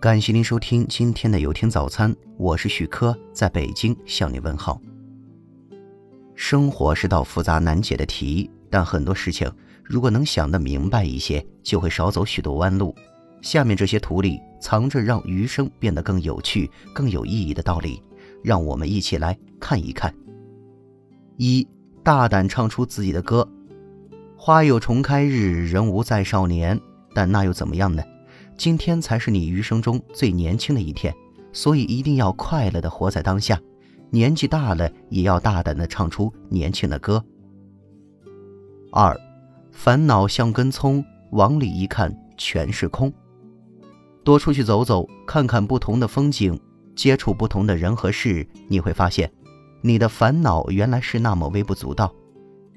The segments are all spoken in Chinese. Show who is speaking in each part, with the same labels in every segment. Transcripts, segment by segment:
Speaker 1: 感谢您收听今天的有听早餐，我是许科，在北京向你问好。生活是道复杂难解的题，但很多事情如果能想得明白一些，就会少走许多弯路。下面这些图里藏着让余生变得更有趣、更有意义的道理，让我们一起来看一看。一，大胆唱出自己的歌。花有重开日，人无再少年。但那又怎么样呢？今天才是你余生中最年轻的一天，所以一定要快乐的活在当下。年纪大了，也要大胆的唱出年轻的歌。二，烦恼像根葱，往里一看全是空。多出去走走，看看不同的风景，接触不同的人和事，你会发现，你的烦恼原来是那么微不足道。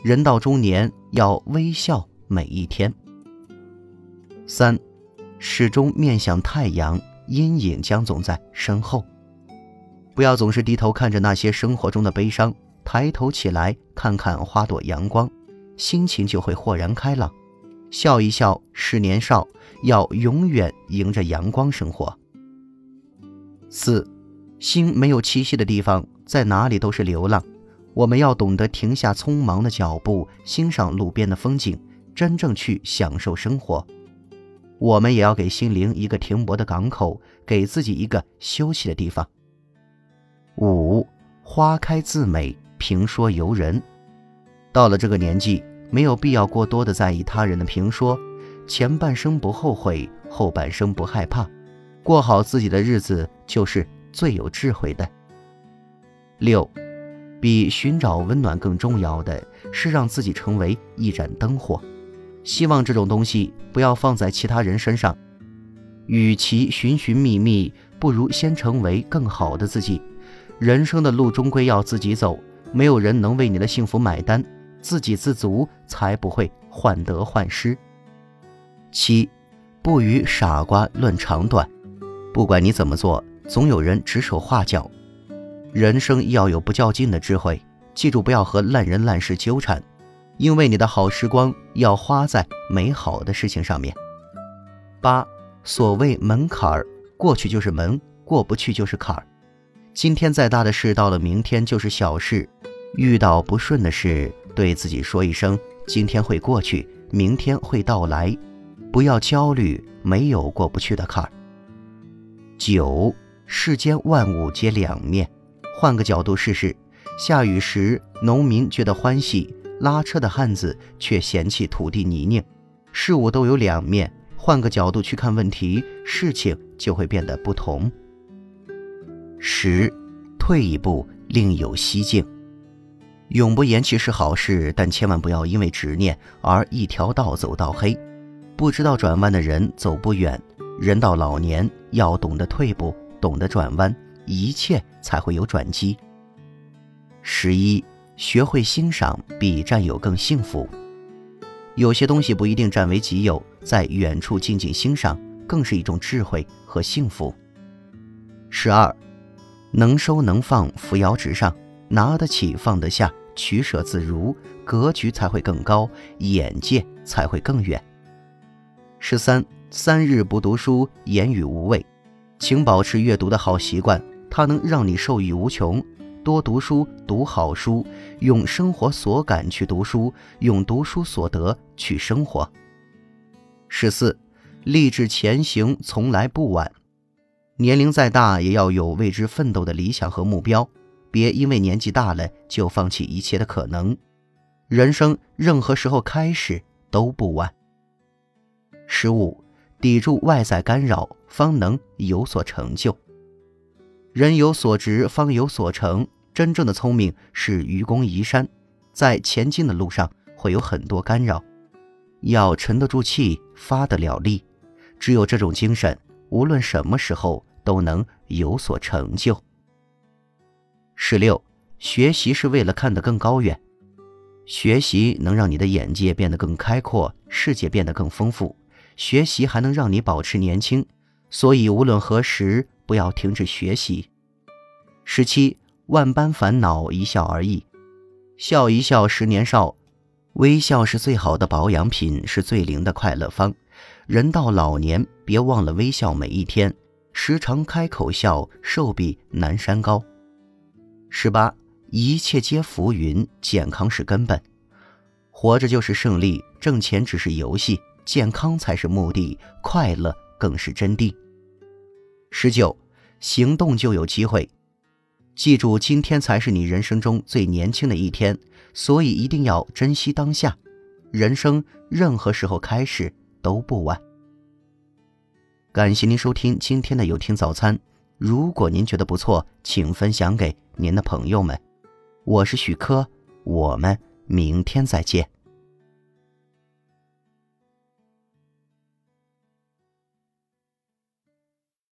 Speaker 1: 人到中年，要微笑每一天。三。始终面向太阳，阴影将总在身后。不要总是低头看着那些生活中的悲伤，抬头起来看看花朵阳光，心情就会豁然开朗。笑一笑是年少，要永远迎着阳光生活。四，心没有栖息的地方，在哪里都是流浪。我们要懂得停下匆忙的脚步，欣赏路边的风景，真正去享受生活。我们也要给心灵一个停泊的港口，给自己一个休息的地方。五花开自美，评说由人。到了这个年纪，没有必要过多的在意他人的评说，前半生不后悔，后半生不害怕，过好自己的日子就是最有智慧的。六，比寻找温暖更重要的是让自己成为一盏灯火。希望这种东西不要放在其他人身上。与其寻寻觅觅，不如先成为更好的自己。人生的路终归要自己走，没有人能为你的幸福买单。自给自足，才不会患得患失。七，不与傻瓜论长短。不管你怎么做，总有人指手画脚。人生要有不较劲的智慧，记住不要和烂人烂事纠缠。因为你的好时光要花在美好的事情上面。八，所谓门槛儿，过去就是门，过不去就是坎儿。今天再大的事，到了明天就是小事。遇到不顺的事，对自己说一声：今天会过去，明天会到来。不要焦虑，没有过不去的坎儿。九，世间万物皆两面，换个角度试试。下雨时，农民觉得欢喜。拉车的汉子却嫌弃土地泥泞，事物都有两面，换个角度去看问题，事情就会变得不同。十，退一步，另有蹊径。永不言弃是好事，但千万不要因为执念而一条道走到黑。不知道转弯的人走不远，人到老年要懂得退步，懂得转弯，一切才会有转机。十一。学会欣赏比占有更幸福。有些东西不一定占为己有，在远处静静欣赏，更是一种智慧和幸福。十二，能收能放，扶摇直上，拿得起放得下，取舍自如，格局才会更高，眼界才会更远。十三，三日不读书，言语无味，请保持阅读的好习惯，它能让你受益无穷。多读书，读好书，用生活所感去读书，用读书所得去生活。十四，立志前行从来不晚。年龄再大，也要有为之奋斗的理想和目标，别因为年纪大了就放弃一切的可能。人生任何时候开始都不晚。十五，抵住外在干扰，方能有所成就。人有所值，方有所成。真正的聪明是愚公移山，在前进的路上会有很多干扰，要沉得住气，发得了力。只有这种精神，无论什么时候都能有所成就。十六，学习是为了看得更高远，学习能让你的眼界变得更开阔，世界变得更丰富。学习还能让你保持年轻，所以无论何时。不要停止学习。十七，万般烦恼一笑而已，笑一笑十年少，微笑是最好的保养品，是最灵的快乐方。人到老年，别忘了微笑每一天。时常开口笑，寿比南山高。十八，一切皆浮云，健康是根本。活着就是胜利，挣钱只是游戏，健康才是目的，快乐更是真谛。十九，行动就有机会。记住，今天才是你人生中最年轻的一天，所以一定要珍惜当下。人生任何时候开始都不晚。感谢您收听今天的有听早餐。如果您觉得不错，请分享给您的朋友们。我是许科，我们明天再见。